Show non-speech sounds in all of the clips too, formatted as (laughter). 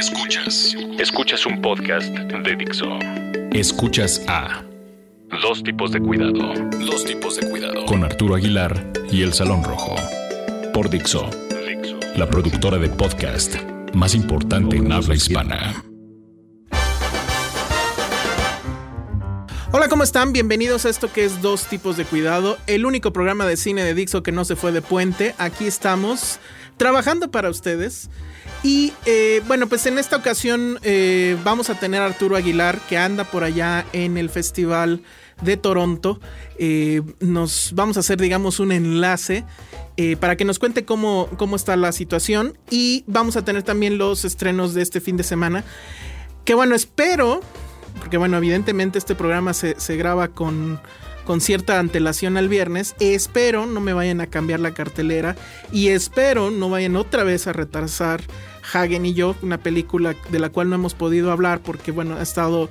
Escuchas. Escuchas un podcast de Dixo. Escuchas a Dos tipos de cuidado. Dos tipos de cuidado con Arturo Aguilar y El Salón Rojo. Por Dixo, Dixo. la productora de podcast más importante en habla hispana. Hola, ¿cómo están? Bienvenidos a esto que es Dos tipos de cuidado, el único programa de cine de Dixo que no se fue de puente. Aquí estamos trabajando para ustedes. Y eh, bueno, pues en esta ocasión eh, vamos a tener a Arturo Aguilar que anda por allá en el Festival de Toronto. Eh, nos vamos a hacer, digamos, un enlace para que nos cuente cómo, cómo está la situación. Y vamos a tener también los estrenos de este fin de semana. Que bueno, espero, porque bueno, evidentemente este programa se, se graba con, con cierta antelación al viernes. Espero no me vayan a cambiar la cartelera y espero no vayan otra vez a retrasar Hagen y yo, una película de la cual no hemos podido hablar porque bueno, ha estado...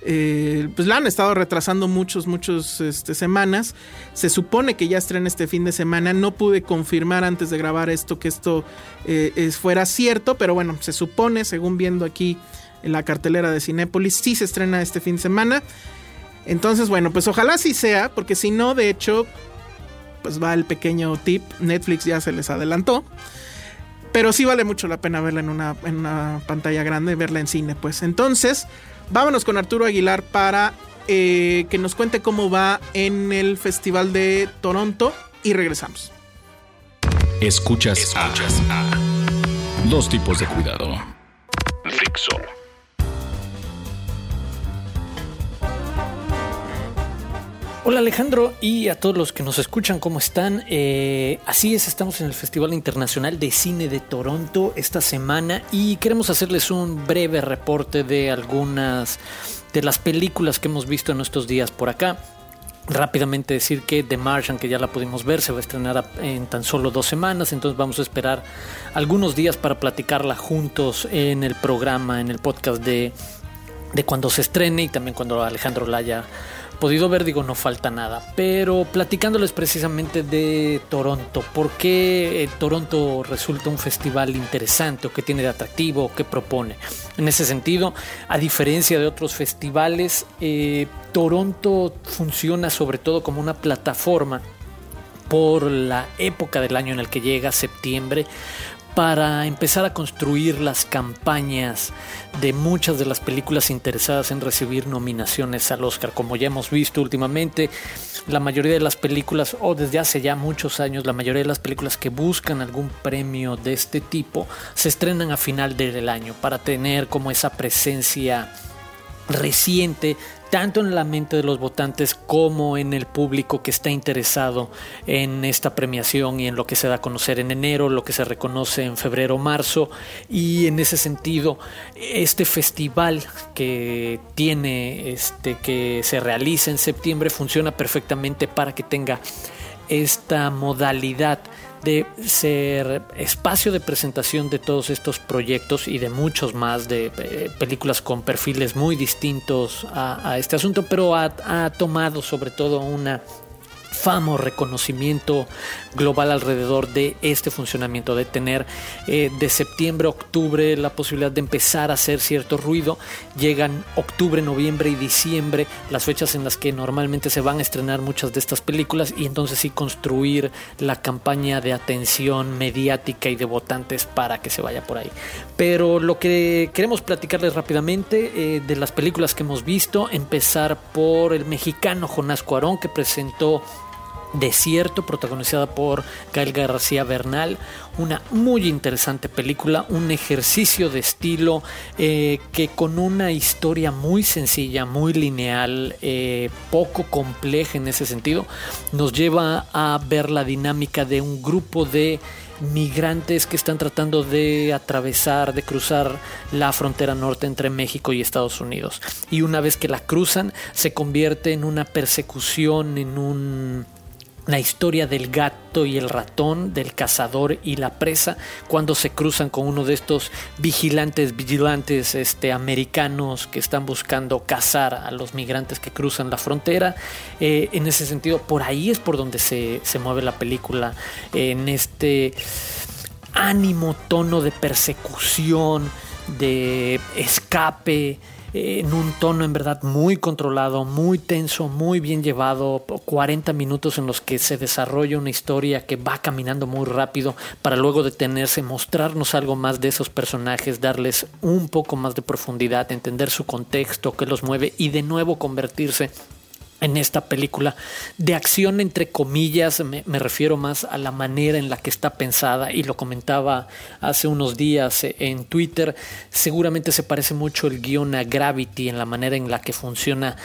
eh, pues la han estado retrasando muchos, muchos este, semanas. Se supone que ya estrena este fin de semana. No pude confirmar antes de grabar esto que esto eh, fuera cierto, pero bueno, se supone, según viendo aquí en la cartelera de Cinépolis, sí se estrena este fin de semana. Entonces, bueno, pues ojalá sí sea, porque si no, de hecho, pues va el pequeño tip. Netflix ya se les adelantó. Pero sí vale mucho la pena verla en una, en una pantalla grande, verla en cine, pues. Entonces, vámonos con Arturo Aguilar para eh, que nos cuente cómo va en el Festival de Toronto y regresamos. Escuchas, a Dos tipos de cuidado. Dixo. Hola Alejandro y a todos los que nos escuchan, ¿cómo están? Eh, así es, estamos en el Festival Internacional de Cine de Toronto esta semana y queremos hacerles un breve reporte de algunas de las películas que hemos visto en estos días por acá. Rápidamente decir que The Martian, que ya la pudimos ver, se va a estrenar en tan solo dos semanas, entonces vamos a esperar algunos días para platicarla juntos en el programa, en el podcast de, de cuando se estrene y también cuando Alejandro la haya podido ver, digo, no falta nada. Pero platicándoles precisamente de Toronto, ¿por qué eh, Toronto resulta un festival interesante o qué tiene de atractivo o qué propone? En ese sentido, a diferencia de otros festivales, eh, Toronto funciona sobre todo como una plataforma por la época del año en el que llega, septiembre, para empezar a construir las campañas de muchas de las películas interesadas en recibir nominaciones al Oscar. Como ya hemos visto últimamente, la mayoría de las películas, o desde hace ya muchos años, la mayoría de las películas que buscan algún premio de este tipo, se estrenan a final del año para tener como esa presencia reciente tanto en la mente de los votantes como en el público que está interesado en esta premiación y en lo que se da a conocer en enero, lo que se reconoce en febrero marzo. Y en ese sentido este festival que tiene este que se realiza en septiembre funciona perfectamente para que tenga esta modalidad de ser espacio de presentación de todos estos proyectos y de muchos más de eh, películas con perfiles muy distintos a, este asunto, pero ha tomado sobre todo una fama o reconocimiento global alrededor de este funcionamiento, de tener eh, de septiembre a octubre la posibilidad de empezar a hacer cierto ruido. Llegan octubre, noviembre y diciembre, las fechas en las que normalmente se van a estrenar muchas de estas películas y entonces sí construir la campaña de atención mediática y de votantes para que se vaya por ahí. Pero lo que queremos platicarles rápidamente eh, de las películas que hemos visto, empezar por el mexicano Jonás Cuarón que presentó Desierto, protagonizada por Gael García Bernal. Una muy interesante película, un ejercicio de estilo eh, que con una historia muy sencilla, muy lineal, eh, poco compleja en ese sentido, nos lleva a ver la dinámica de un grupo de migrantes que están tratando de atravesar, de cruzar la frontera norte entre México y Estados Unidos. Y una vez que la cruzan, se convierte en una persecución, en un la historia del gato y el ratón, del cazador y la presa, cuando se cruzan con uno de estos vigilantes, vigilantes este, americanos que están buscando cazar a los migrantes que cruzan la frontera. Eh, en ese sentido, por ahí es por donde se, se mueve la película, en este ánimo, tono de persecución, de escape en un tono en verdad muy controlado, muy tenso, muy bien llevado, 40 minutos en los que se desarrolla una historia que va caminando muy rápido para luego detenerse, mostrarnos algo más de esos personajes, darles un poco más de profundidad, entender su contexto, qué los mueve y de nuevo convertirse en esta película de acción entre comillas me, refiero más a la manera en la que está pensada y lo comentaba hace unos días en Twitter seguramente se parece mucho el guion a Gravity en la manera en la que funciona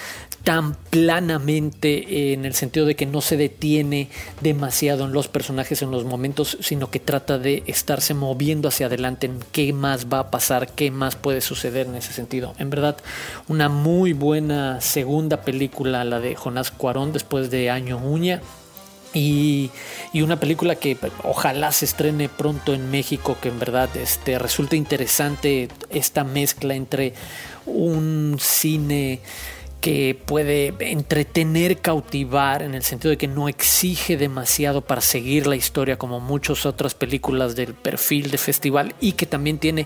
tan planamente en el sentido de que no se detiene demasiado en los personajes en los momentos, sino que trata de estarse moviendo hacia adelante en qué más va a pasar, qué más puede suceder en ese sentido. En verdad, una muy buena segunda película, la de Jonás Cuarón, después de Año Uña. Y, una película que ojalá se estrene pronto en México, que en verdad este, resulta interesante esta mezcla entre un cine que puede entretener, cautivar, en el sentido de que no exige demasiado para seguir la historia como muchas otras películas del perfil de festival y que también tiene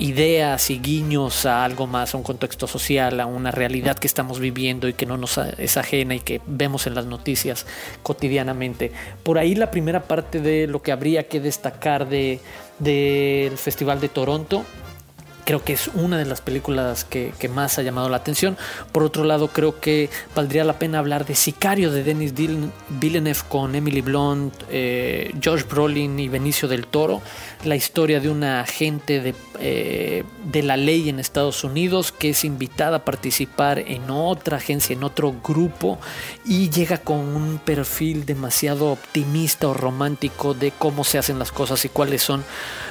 ideas y guiños a algo más, a un contexto social, a una realidad que estamos viviendo y que no nos es ajena y que vemos en las noticias cotidianamente. Por ahí la primera parte de lo que habría que destacar de del Festival de Toronto creo que es una de las películas que, más ha llamado la atención. Por otro lado, creo que valdría la pena hablar de Sicario de Denis Villeneuve con Emily Blunt, eh, Josh Brolin y Benicio del Toro. La historia de una agente de, eh, de la ley en Estados Unidos que es invitada a participar en otra agencia, en otro grupo y llega con un perfil demasiado optimista o romántico de cómo se hacen las cosas y cuáles son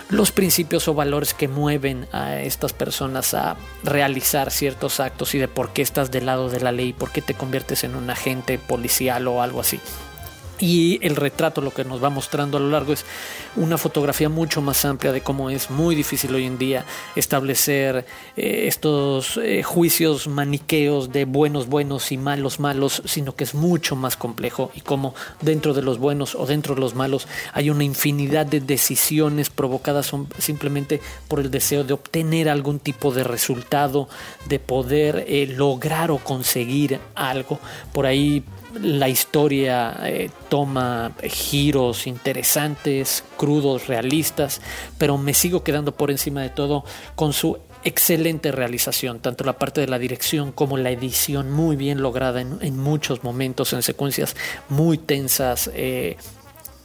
los principios o valores que mueven a estas personas a realizar ciertos actos y de por qué estás del lado de la ley, por qué te conviertes en un agente policial o algo así. Y el retrato lo que nos va mostrando a lo largo es una fotografía mucho más amplia de cómo es muy difícil hoy en día establecer eh, estos eh, juicios maniqueos de buenos buenos y malos malos, sino que es mucho más complejo y cómo dentro de los buenos o dentro de los malos hay una infinidad de decisiones provocadas simplemente por el deseo de obtener algún tipo de resultado, de poder eh, lograr o conseguir algo. Por ahí la historia eh, toma giros interesantes, crudos, realistas, pero me sigo quedando por encima de todo con su excelente realización, tanto la parte de la dirección como la edición muy bien lograda en, muchos momentos, en secuencias muy tensas. Eh,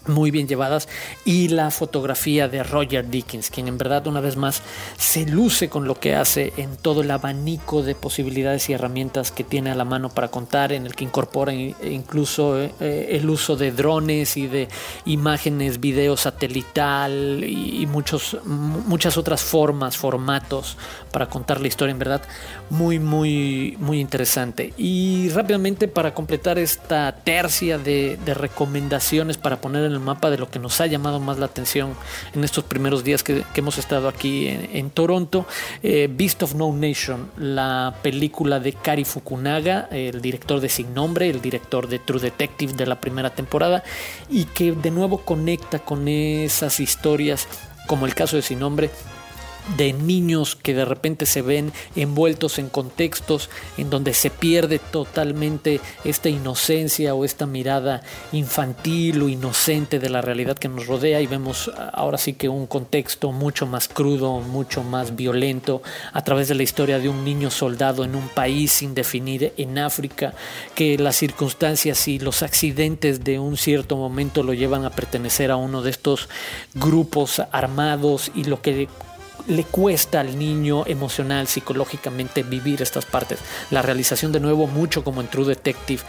muy bien llevadas y la fotografía de Roger Dickens, quien en verdad una vez más se luce con lo que hace en todo el abanico de posibilidades y herramientas que tiene a la mano para contar, en el que incorpora incluso eh, el uso de drones y de imágenes, video satelital y muchos, muchas otras formas, formatos para contar la historia, en verdad muy, muy, muy interesante. Y rápidamente para completar esta tercia de, de recomendaciones para poner en el mapa de lo que nos ha llamado más la atención en estos primeros días que, hemos estado aquí en, Toronto. Eh, Beast of No Nation, la película de Kari Fukunaga, el director de Sin Nombre, el director de True Detective de la primera temporada, y que de nuevo conecta con esas historias como el caso de Sin Nombre, de niños que de repente se ven envueltos en contextos en donde se pierde totalmente esta inocencia o esta mirada infantil o inocente de la realidad que nos rodea y vemos ahora sí que un contexto mucho más crudo, mucho más violento a través de la historia de un niño soldado en un país sin definir en África, que las circunstancias y los accidentes de un cierto momento lo llevan a pertenecer a uno de estos grupos armados y lo que le cuesta al niño emocional, psicológicamente vivir estas partes. La realización de nuevo, mucho como en True Detective,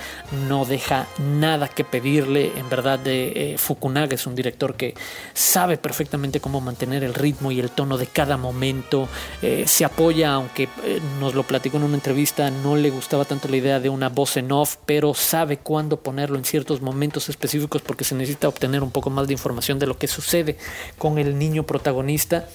no deja nada que pedirle. En verdad, de eh, Fukunaga es un director que sabe perfectamente cómo mantener el ritmo y el tono de cada momento. Eh, se apoya, aunque eh, nos lo platicó en una entrevista, no le gustaba tanto la idea de una voz en off, pero sabe cuándo ponerlo en ciertos momentos específicos porque se necesita obtener un poco más de información de lo que sucede con el niño protagonista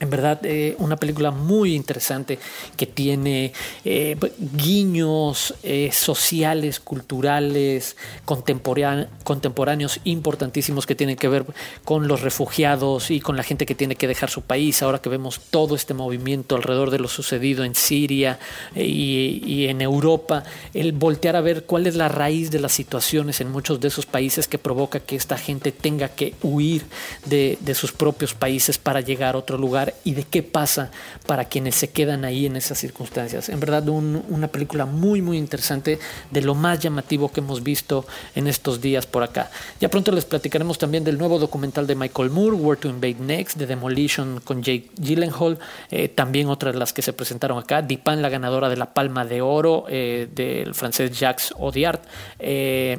en verdad, eh, una película muy interesante que tiene eh, guiños eh, sociales, culturales, contemporáneos importantísimos que tienen que ver con los refugiados y con la gente que tiene que dejar su país. Ahora que vemos todo este movimiento alrededor de lo sucedido en Siria y, en Europa, el voltear a ver cuál es la raíz de las situaciones en muchos de esos países que provoca que esta gente tenga que huir de sus propios países para llegar a otro lugar y de qué pasa para quienes se quedan ahí en esas circunstancias. En verdad, una película muy, muy interesante, de lo más llamativo que hemos visto en estos días por acá. Ya pronto les platicaremos también del nuevo documental de Michael Moore, Where to Invade Next, de Demolition con Jake Gyllenhaal, eh, también otras de las que se presentaron acá, Dipan, la ganadora de la Palma de Oro eh, del francés Jacques Audiard. Eh,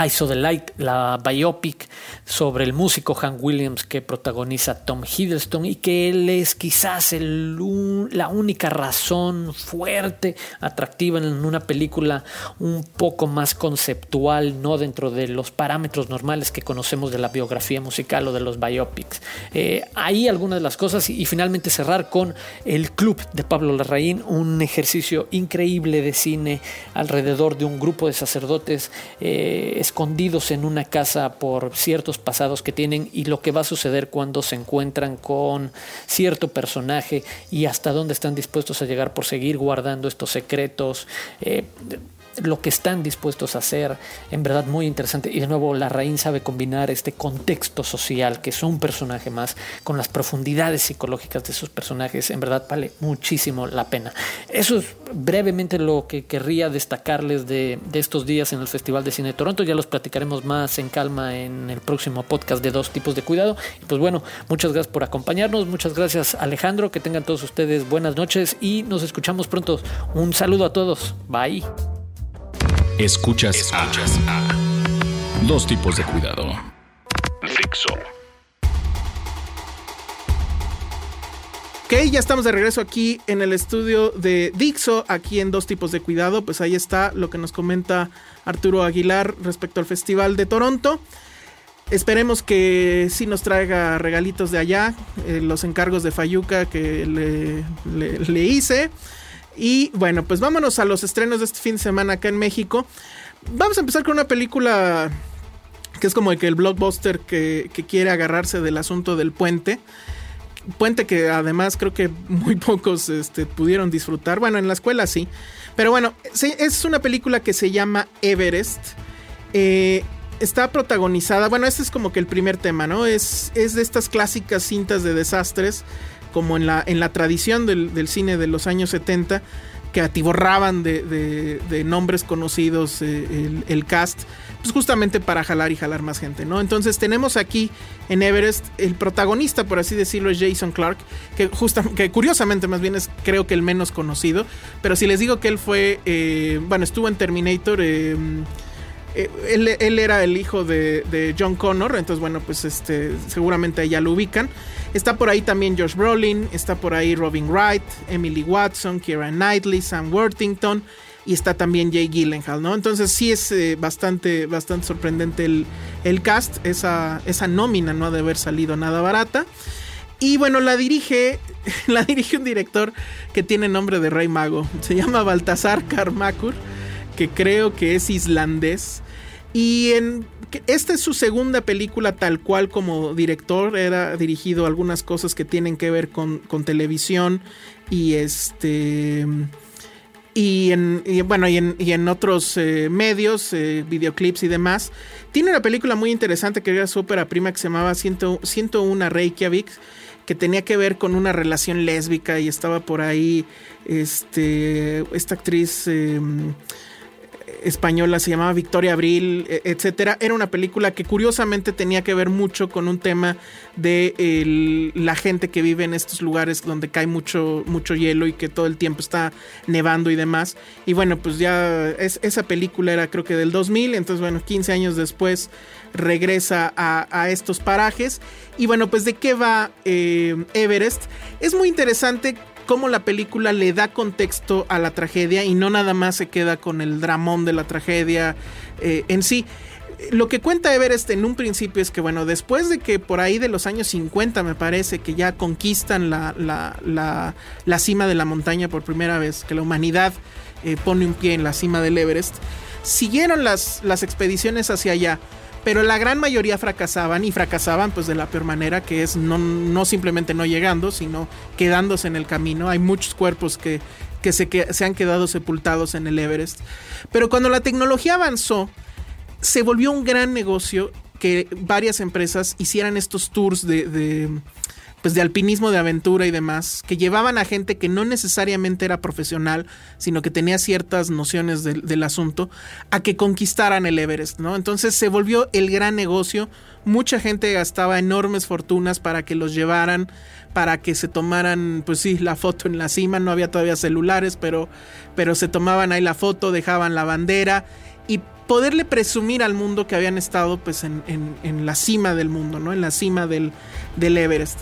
I Saw the Light, la biopic sobre el músico Hank Williams que protagoniza Tom Hiddleston y que él es quizás la única razón fuerte, atractiva en una película un poco más conceptual, no dentro de los parámetros normales que conocemos de la biografía musical o de los biopics. Eh, ahí algunas de las cosas y, finalmente cerrar con El Club de Pablo Larraín, un ejercicio increíble de cine alrededor de un grupo de sacerdotes. Eh, escondidos en una casa por ciertos pasados que tienen y lo que va a suceder cuando se encuentran con cierto personaje y hasta dónde están dispuestos a llegar por seguir guardando estos secretos. Eh, lo que están dispuestos a hacer, en verdad muy interesante. Y de nuevo, la Raín sabe combinar este contexto social, que es un personaje más, con las profundidades psicológicas de sus personajes. En verdad, vale muchísimo la pena. Eso es brevemente lo que querría destacarles de, de estos días en el Festival de Cine de Toronto. Ya los platicaremos más en calma en el próximo podcast de dos tipos de cuidado. Y pues bueno, muchas gracias por acompañarnos. Muchas gracias, Alejandro. Que tengan todos ustedes buenas noches y nos escuchamos pronto. Un saludo a todos. Bye. Escuchas, Escuchas a, dos tipos de cuidado. Fixo. Ok, ya estamos de regreso aquí en el estudio de Dixo, aquí en Dos Tipos de Cuidado. Pues ahí está lo que nos comenta Arturo Aguilar respecto al Festival de Toronto. Esperemos que sí nos traiga regalitos de allá, eh, los encargos de Fayuca que le, le hice. Y bueno, pues vámonos a los estrenos de este fin de semana acá en México. Vamos a empezar con una película que es como el que el blockbuster que, quiere agarrarse del asunto del puente. Puente que además creo que muy (laughs) pocos este, pudieron disfrutar. Bueno, en la escuela sí. Pero bueno, es una película que se llama Everest. Eh, está protagonizada, bueno, este es como que el primer tema, ¿no? Es, es de estas clásicas cintas de desastres como en la, en la tradición del, cine de los años 70, que atiborraban de, nombres conocidos eh, el, cast, pues justamente para jalar y jalar más gente, ¿no? Entonces tenemos aquí en Everest el protagonista, por así decirlo, es Jason Clark, que, que curiosamente más bien es creo que el menos conocido, pero si les digo que él fue, eh, bueno, estuvo en Terminator, eh, eh, él, era el hijo de, John Connor, entonces bueno, pues este, seguramente ya lo ubican. Está por ahí también Josh Brolin, está por ahí Robin Wright, Emily Watson, Kira Knightley, Sam Worthington. y está también Jay Gyllenhaal, ¿no? Entonces sí es eh, bastante, bastante sorprendente el, el cast, esa, esa nómina no ha de haber salido nada barata. Y bueno, la dirige, (laughs) la dirige un director que tiene nombre de rey mago. Se llama Baltasar Karmakur, que creo que es islandés. Y en esta es su segunda película tal cual como director. Era dirigido algunas cosas que tienen que ver con, con televisión y este y en, bueno, y en, otros eh, medios, eh, videoclips y demás. Tiene una película muy interesante que era su ópera prima que se llamaba 101 Reykjavik, que tenía que ver con una relación lésbica y estaba por ahí este, esta actriz... Em, española se llamaba Victoria Abril, e, etcétera. Era una película que curiosamente tenía que ver mucho con un tema de la gente que vive en estos lugares donde cae mucho, mucho hielo y que todo el tiempo está nevando y demás. Y bueno, pues ya esa película era creo que del 2000, entonces bueno, 15 años después regresa a, estos parajes. Y bueno, pues de qué va eh, Everest. Es muy interesante cómo la película le da contexto a la tragedia y no nada más se queda con el dramón de la tragedia eh, en sí. Lo que cuenta Everest en un principio es que, bueno, después de que por ahí de los años 50 me parece que ya conquistan la, la, cima de la montaña por primera vez, que la humanidad eh, pone un pie en la cima del Everest, siguieron las, las expediciones hacia allá pero la gran mayoría fracasaban y fracasaban pues de la peor manera, que es no, no simplemente no llegando, sino quedándose en el camino. Hay muchos cuerpos que, que, se, que se han quedado sepultados en el Everest. Pero cuando la tecnología avanzó, se volvió un gran negocio que varias empresas hicieran estos tours de pues de alpinismo de aventura y demás, que llevaban a gente que no necesariamente era profesional, sino que tenía ciertas nociones del, asunto, a que conquistaran el Everest, ¿no? Entonces se volvió el gran negocio, mucha gente gastaba enormes fortunas para que los llevaran, para que se tomaran, pues sí, la foto en la cima, no había todavía celulares, pero, pero se tomaban ahí la foto, dejaban la bandera y poderle presumir al mundo que habían estado pues en, en, la cima del mundo, ¿no? En la cima del, del Everest.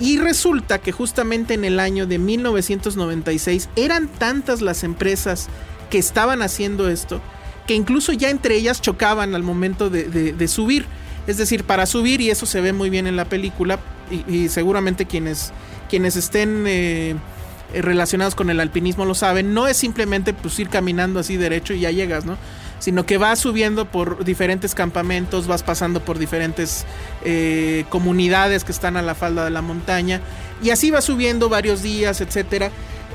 Y resulta que justamente en el año de 1996 eran tantas las empresas que estaban haciendo esto que incluso ya entre ellas chocaban al momento de, subir. Es decir, para subir, y eso se ve muy bien en la película, y, seguramente quienes, quienes estén eh, relacionados con el alpinismo lo saben, no es simplemente pues, ir caminando así derecho y ya llegas, ¿no? Sino que vas subiendo por diferentes campamentos, vas pasando por diferentes eh, comunidades que están a la falda de la montaña y así vas subiendo varios días, etcétera.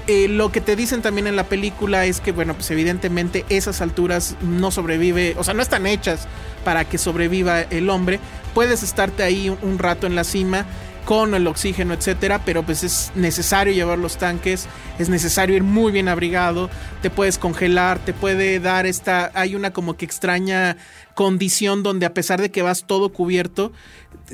Eh, lo que te dicen también en la película es que, bueno, pues evidentemente esas alturas no sobrevive, o sea, no están hechas para que sobreviva el hombre. Puedes estarte ahí un rato en la cima, con el oxígeno, etcétera, pero pues es necesario llevar los tanques, es necesario ir muy bien abrigado, te puedes congelar, te puede dar esta, hay una como que extraña condición donde a pesar de que vas todo cubierto,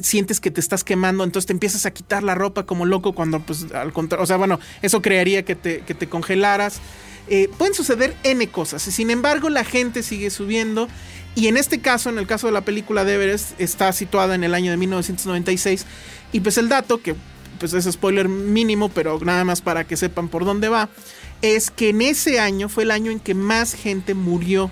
sientes que te estás quemando, entonces te empiezas a quitar la ropa como loco cuando pues al contrario, o sea, bueno, eso crearía que te, que te congelaras. Eh, pueden suceder N cosas, sin embargo la gente sigue subiendo y en este caso, en el caso de la película de Everest, está situada en el año de 1996 y pues el dato, que pues es spoiler mínimo, pero nada más para que sepan por dónde va, es que en ese año fue el año en que más gente murió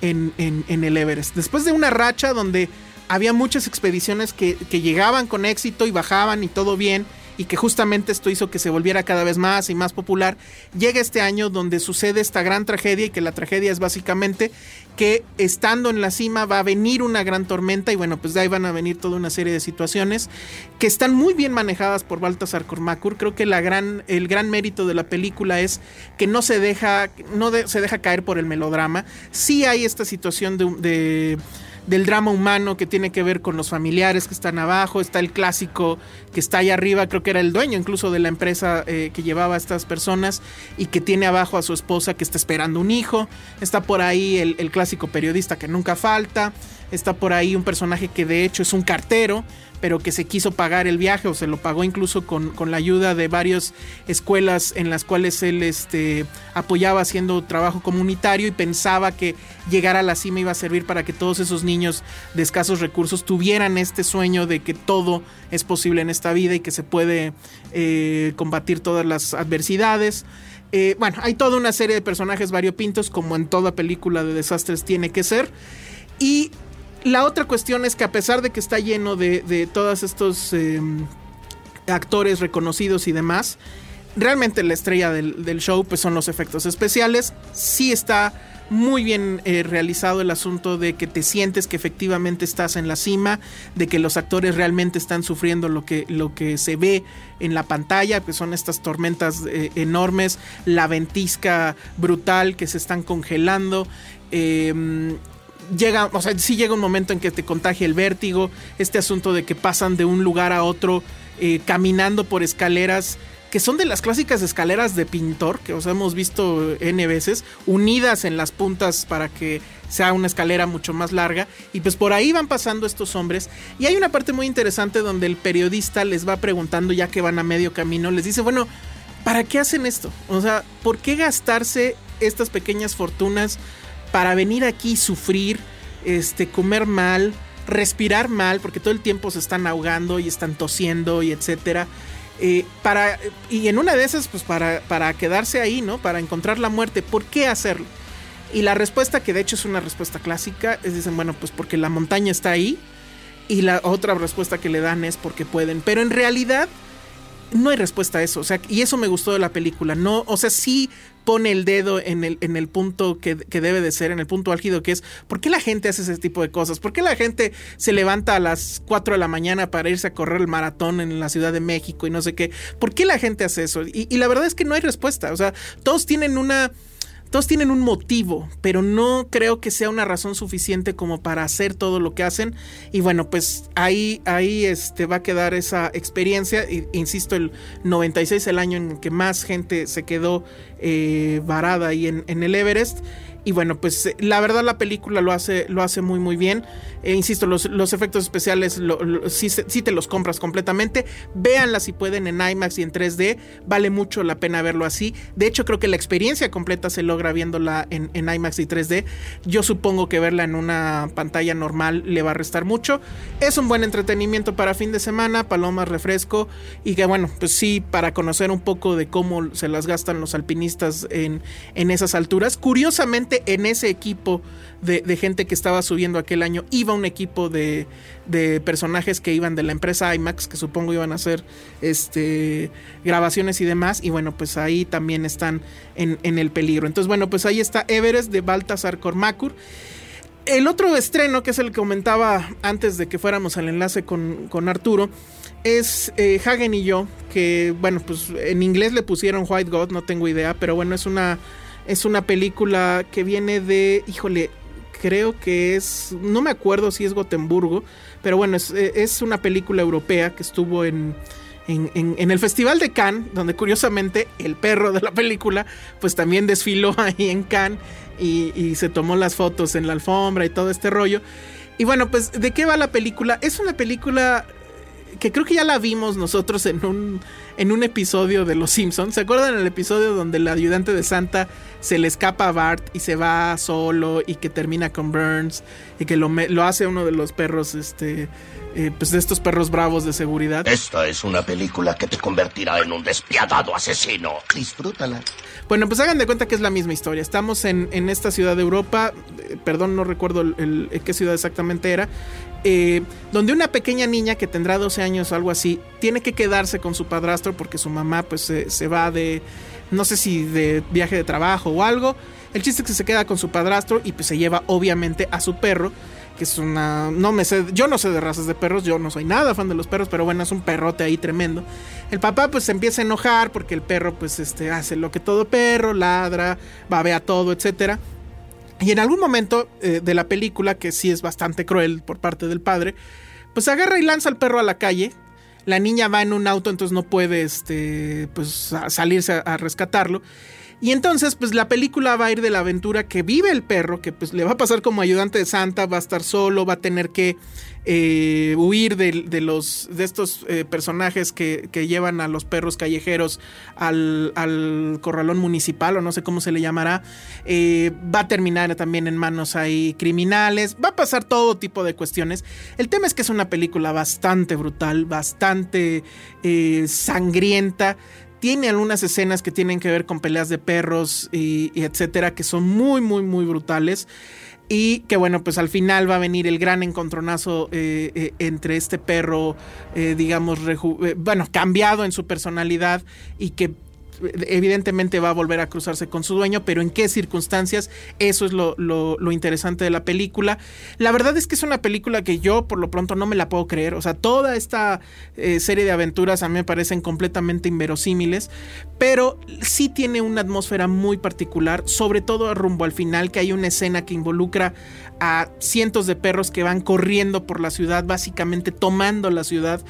en, el Everest. Después de una racha donde había muchas expediciones que, que llegaban con éxito y bajaban y todo bien, y que justamente esto hizo que se volviera cada vez más y más popular, llega este año donde sucede esta gran tragedia y que la tragedia es básicamente que estando en la cima va a venir una gran tormenta y bueno, pues de ahí van a venir toda una serie de situaciones que están muy bien manejadas por Baltasar Kormakur. Creo que gran, el gran mérito de la película es que no se deja, no se deja caer por el melodrama. Sí hay esta situación de del drama humano que tiene que ver con los familiares que están abajo, está el clásico que está ahí arriba, creo que era el dueño incluso de la empresa eh, que llevaba a estas personas y que tiene abajo a su esposa que está esperando un hijo, está por ahí el clásico periodista que nunca falta, está por ahí un personaje que de hecho es un cartero, pero que se quiso pagar el viaje o se lo pagó incluso con, la ayuda de varias escuelas en las cuales él este, apoyaba haciendo trabajo comunitario y pensaba que llegar a la cima iba a servir para que todos esos niños de escasos recursos tuvieran este sueño de que todo es posible en esta vida y que se puede eh, combatir todas las adversidades. Eh, bueno, hay toda una serie de personajes variopintos, como en toda película de desastres tiene que ser. Y la otra cuestión es que a pesar de que está lleno de, todos estos em, actores reconocidos y demás, realmente la estrella del, show pues son los efectos especiales. Sí está muy bien eh, realizado el asunto de que te sientes que efectivamente estás en la cima, de que los actores realmente están sufriendo lo que, lo que se ve en la pantalla, que son estas tormentas eh, enormes, la ventisca brutal que se están congelando. Em, llega, o sea, sí llega un momento en que te contagia el vértigo, este asunto de que pasan de un lugar a otro eh, caminando por escaleras que son de las clásicas escaleras de pintor que os hemos visto N veces, unidas en las puntas para que sea una escalera mucho más larga. Y pues por ahí van pasando estos hombres. Y hay una parte muy interesante donde el periodista les va preguntando, ya que van a medio camino, les dice, bueno, ¿para qué hacen esto? O sea, ¿por qué gastarse estas pequeñas fortunas para venir aquí sufrir, este, comer mal? respirar mal porque todo el tiempo se están ahogando y están tosiendo y etcétera. Eh, para, y en una de esas, pues para, para quedarse ahí, ¿no? Para encontrar la muerte, ¿por qué hacerlo? Y la respuesta, que de hecho es una respuesta clásica, es dicen, bueno, pues porque la montaña está ahí. Y la otra respuesta que le dan es porque pueden. Pero en realidad, no hay respuesta a eso. O sea, y eso me gustó de la película. No, o sea, sí pone el dedo en el, en el punto que, debe de ser, en el punto álgido que es, ¿por qué la gente hace ese tipo de cosas? ¿Por qué la gente se levanta a las 4 de la mañana para irse a correr el maratón en la Ciudad de México y no sé qué? ¿Por qué la gente hace eso? y la verdad es que no hay respuesta. O sea, todos tienen una todos tienen un motivo, pero no creo que sea una razón suficiente como para hacer todo lo que hacen. Y bueno, pues ahí, ahí este, va a quedar esa experiencia. Insisto, el 96 el año en que más gente se quedó eh, varada ahí en el Everest. Y bueno, pues eh, la verdad la película lo hace, lo hace muy muy bien. Eh, insisto, los, efectos especiales si sí, te los compras completamente. Véanla si pueden en IMAX y en 3D. Vale mucho la pena verlo así. De hecho, creo que la experiencia completa se logra viéndola en, en IMAX y 3D. Yo supongo que verla en una pantalla normal le va a restar mucho. Es un buen entretenimiento para fin de semana, palomas, refresco. Y que bueno, pues sí, para conocer un poco de cómo se las gastan los alpinistas en, en esas alturas. Curiosamente, en ese equipo de, gente que estaba subiendo aquel año iba un equipo de, personajes que iban de la empresa IMAX, que supongo iban a hacer este, grabaciones y demás. Y bueno, pues ahí también están en, el peligro. Entonces, bueno, pues ahí está Everest de Baltasar Cormacur. El otro estreno, que es el que comentaba antes de que fuéramos al enlace con, Arturo, es eh, Hagen y yo, que bueno, pues en inglés le pusieron White God, no tengo idea, pero bueno, es una es una película que viene de, híjole, creo que es, no me acuerdo si es Gotemburgo, pero bueno, es, una película europea que estuvo en, en, el Festival de Cannes, donde curiosamente el perro de la película, pues también desfiló (laughs) ahí en Cannes y, y, se tomó las fotos en la alfombra y todo este rollo. Y bueno, pues, ¿de qué va la película? Es una película que creo que ya la vimos nosotros en un, en un episodio de Los Simpsons. ¿Se acuerdan el episodio donde el ayudante de Santa se le escapa a Bart y se va solo y que termina con Burns y que lo, lo hace uno de los perros, este, eh, pues de estos perros bravos de seguridad? Esta es una película que te convertirá en un despiadado asesino. Disfrútala. Bueno, pues hagan de cuenta que es la misma historia. Estamos en, en esta ciudad de Europa, eh, perdón, no recuerdo el, qué ciudad exactamente era, eh, donde una pequeña niña que tendrá 12 años o algo así, tiene que quedarse con su padrastro porque su mamá pues se, va de, no sé si de viaje de trabajo o algo. El chiste es que se queda con su padrastro y pues se lleva obviamente a su perro, que es una, no me sé, yo no sé de razas de perros, yo no soy nada fan de los perros, pero bueno, es un perrote ahí tremendo. El papá pues se empieza a enojar porque el perro pues este hace lo que todo perro, ladra, babea todo, etcétera. Y en algún momento eh, de la película, que sí es bastante cruel por parte del padre, pues agarra y lanza al perro a la calle. La niña va en un auto, entonces no puede este, pues, salirse a, rescatarlo. Y entonces, pues la película va a ir de la aventura que vive el perro, que pues le va a pasar como ayudante de Santa, va a estar solo, va a tener que eh, huir de, los, de estos eh, personajes que, llevan a los perros callejeros al, corralón municipal o no sé cómo se le llamará. Eh, va a terminar también en manos ahí criminales. Va a pasar todo tipo de cuestiones. El tema es que es una película bastante brutal, bastante sangrienta tiene algunas escenas que tienen que ver con peleas de perros y, etcétera, que son muy, muy, muy brutales. Y que bueno, pues al final va a venir el gran encontronazo eh, eh, entre este perro, eh, digamos, bueno, cambiado en su personalidad y que evidentemente va a volver a cruzarse con su dueño, pero en qué circunstancias, eso es lo, interesante de la película. La verdad es que es una película que yo por lo pronto no me la puedo creer, o sea, toda esta eh, serie de aventuras a mí me parecen completamente inverosímiles, pero sí tiene una atmósfera muy particular, sobre todo rumbo al final, que hay una escena que involucra a cientos de perros que van corriendo por la ciudad, básicamente tomando la ciudad,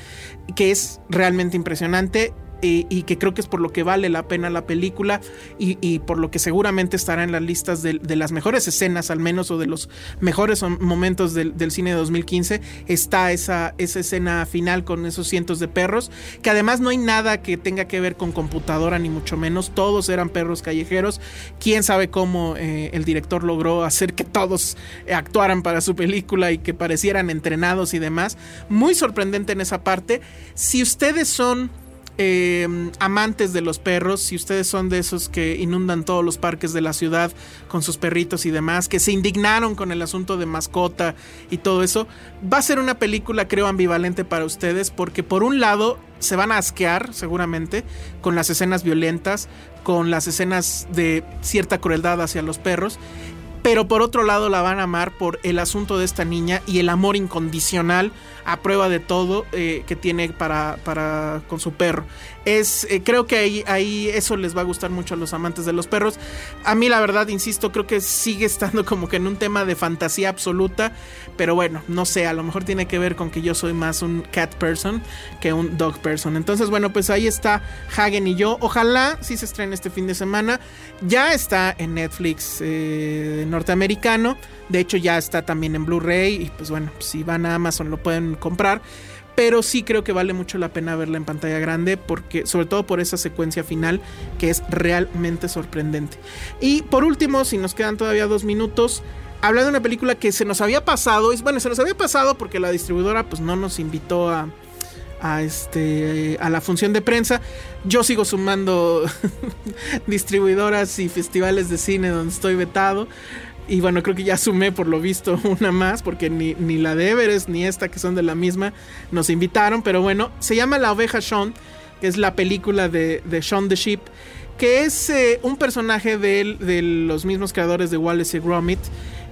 que es realmente impresionante y, que creo que es por lo que vale la pena la película y, por lo que seguramente estará en las listas de, las mejores escenas al menos o de los mejores momentos del, del cine de 2015 está esa, esa escena final con esos cientos de perros que además no hay nada que tenga que ver con computadora ni mucho menos. Todos eran perros callejeros. Quién sabe cómo eh, el director logró hacer que todos actuaran para su película y que parecieran entrenados y demás muy sorprendente en esa parte. Si ustedes son eh, amantes de los perros, si ustedes son de esos que inundan todos los parques de la ciudad con sus perritos y demás, que se indignaron con el asunto de mascota y todo eso, va a ser una película creo ambivalente para ustedes porque por un lado se van a asquear seguramente con las escenas violentas, con las escenas de cierta crueldad hacia los perros pero por otro lado la van a amar por el asunto de esta niña y el amor incondicional a prueba de todo eh, que tiene para, para con su perro. Es, eh, creo que ahí, ahí eso les va a gustar mucho a los amantes de los perros. A mí la verdad, insisto, creo que sigue (laughs) estando como que en un tema de fantasía absoluta, pero bueno, no sé, a lo mejor tiene que ver con que yo soy más un cat person que un dog person. Entonces, bueno, pues ahí está Hagen y yo. Ojalá si se estrene este fin de semana. Ya está en Netflix eh, norteamericano. De hecho, ya está también en Blu-ray. Y pues bueno, si van a Amazon lo pueden comprar. Pero sí creo que vale mucho la pena verla en pantalla grande. Porque, sobre todo por esa secuencia final que es realmente sorprendente. Y por último, si nos quedan todavía dos minutos. Habla de una película que se nos había pasado. Es, bueno, se nos había pasado porque la distribuidora pues no nos invitó a, a este a la función de prensa. Yo sigo sumando (laughs) distribuidoras y festivales de cine donde estoy vetado. Y bueno, creo que ya sumé por lo visto (laughs) una más, porque ni, ni la de Everest ni esta que son de la misma nos invitaron. Pero bueno, se llama La oveja Sean, que es la película de, de Sean the Sheep, que es eh, un personaje de, de, los mismos creadores de Wallace y Gromit.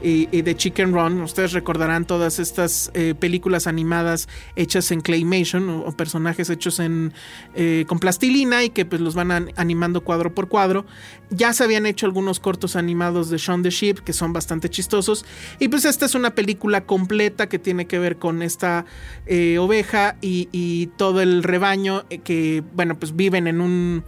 Y, de Chicken Run. Ustedes recordarán todas estas eh, películas animadas hechas en claymation o, personajes hechos en, eh, con plastilina y que pues los van animando cuadro por cuadro. Ya se habían hecho algunos cortos animados de Shaun the Sheep que son bastante chistosos. Y pues esta es una película completa que tiene que ver con esta eh, oveja y, y, todo el rebaño que, bueno, pues viven en un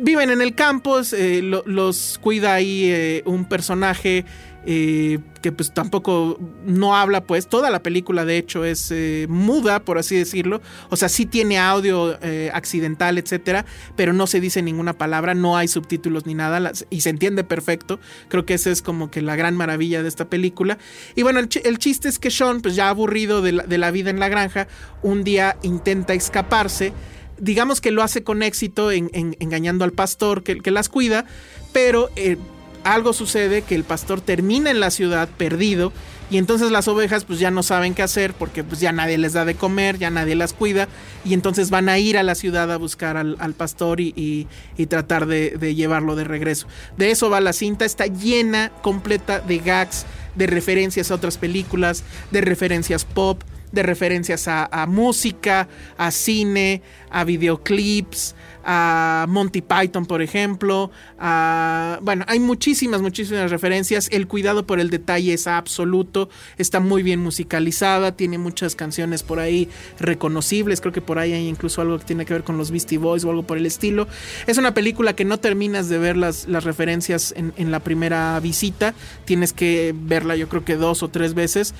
viven en el campo, lo, los cuida ahí un personaje eh, que pues tampoco no habla, pues toda la película de hecho es eh, muda, por así decirlo, o sea, sí tiene audio eh, accidental, etcétera, pero no se dice ninguna palabra, no hay subtítulos ni nada y se entiende perfecto, creo que esa es como que la gran maravilla de esta película. Y bueno, el, ch el chiste es que Sean, pues ya aburrido de la, vida en la granja, un día intenta escaparse, digamos que lo hace con éxito en, en, engañando al pastor que, que las cuida, pero eh, algo sucede que el pastor termina en la ciudad perdido y entonces las ovejas pues ya no saben qué hacer porque pues ya nadie les da de comer, ya nadie las cuida y entonces van a ir a la ciudad a buscar al, pastor y, y, tratar de, llevarlo de regreso. De eso va la cinta, está llena completa de gags, de referencias a otras películas, de referencias pop, de referencias a música, a cine, a videoclips, a Monty Python, por ejemplo. Bueno, hay muchísimas, muchísimas referencias. El cuidado por el detalle es absoluto. Está muy bien musicalizada. Tiene muchas canciones por ahí reconocibles. Creo que por ahí hay incluso algo que tiene que ver con los Beastie Boys o algo por el estilo. Es una película que no terminas de ver las, las referencias en, en la primera visita. Tienes que verla, yo creo que dos o tres veces.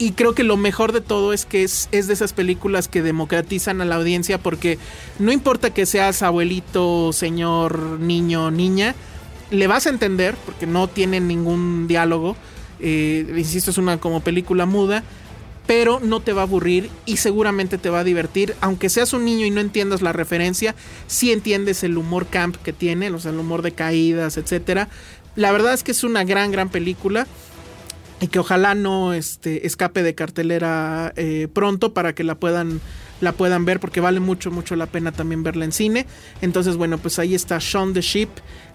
Y creo que lo mejor de todo es que es, es, de esas películas que democratizan a la audiencia porque no importa que seas abuelito, señor, niño, niña, le vas a entender porque no tiene ningún diálogo. Eh, insisto, es una como película muda. pero no te va a aburrir y seguramente te va a divertir. Aunque seas un niño y no entiendas la referencia, sí entiendes el humor camp que tiene, o sea, el humor de caídas, etcétera. La verdad es que es una gran, gran película y que ojalá no este, escape de cartelera eh, pronto para que la puedan la puedan ver porque vale mucho mucho la pena también verla en cine. Entonces bueno pues ahí está Shaun the Sheep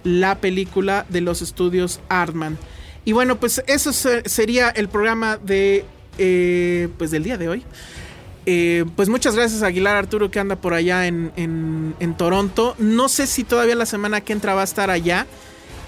la película de los estudios Artman y bueno pues eso sería el programa de eh, pues del día de hoy. Eh, pues muchas gracias Aguilar Arturo que anda por allá en, en Toronto. No sé si todavía la semana que entra va a estar allá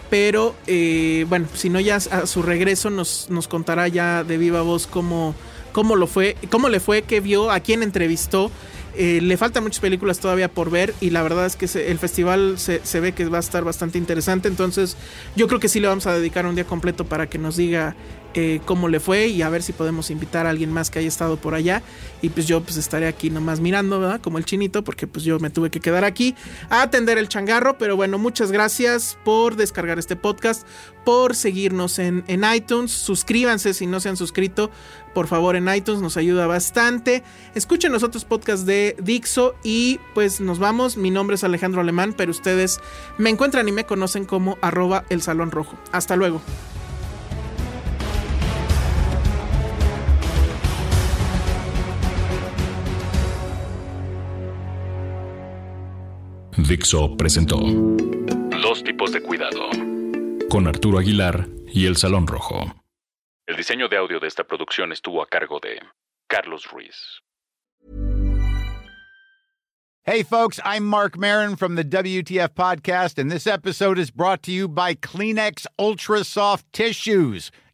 pero eh, bueno, si no ya a su regreso nos, nos contará ya de viva voz cómo, cómo lo fue, cómo le fue, qué vio, a quién entrevistó. Eh, le faltan muchas películas todavía por ver y la verdad es que el festival se, se, ve que va a estar bastante interesante. Entonces yo creo que sí le vamos a dedicar un día completo para que nos diga eh, cómo le fue y a ver si podemos invitar a alguien más que haya estado por allá. Y pues yo pues estaré aquí nomás mirando, ¿verdad? Como el chinito, porque pues yo me tuve que quedar aquí a atender el changarro. Pero bueno, muchas gracias por descargar este podcast, por seguirnos en, en iTunes. Suscríbanse si no se han suscrito, por favor, en iTunes, nos ayuda bastante. Escuchen los otros podcasts de Dixo y pues nos vamos. Mi nombre es Alejandro Alemán, pero ustedes me encuentran y me conocen como arroba el Salón Rojo. Hasta luego. Dixo presentó Dos tipos de cuidado con Arturo Aguilar y El Salón Rojo. El diseño de audio de esta producción estuvo a cargo de Carlos Ruiz. Hey folks, I'm Mark Marin from the WTF podcast and this episode is brought to you by Kleenex Ultra Soft Tissues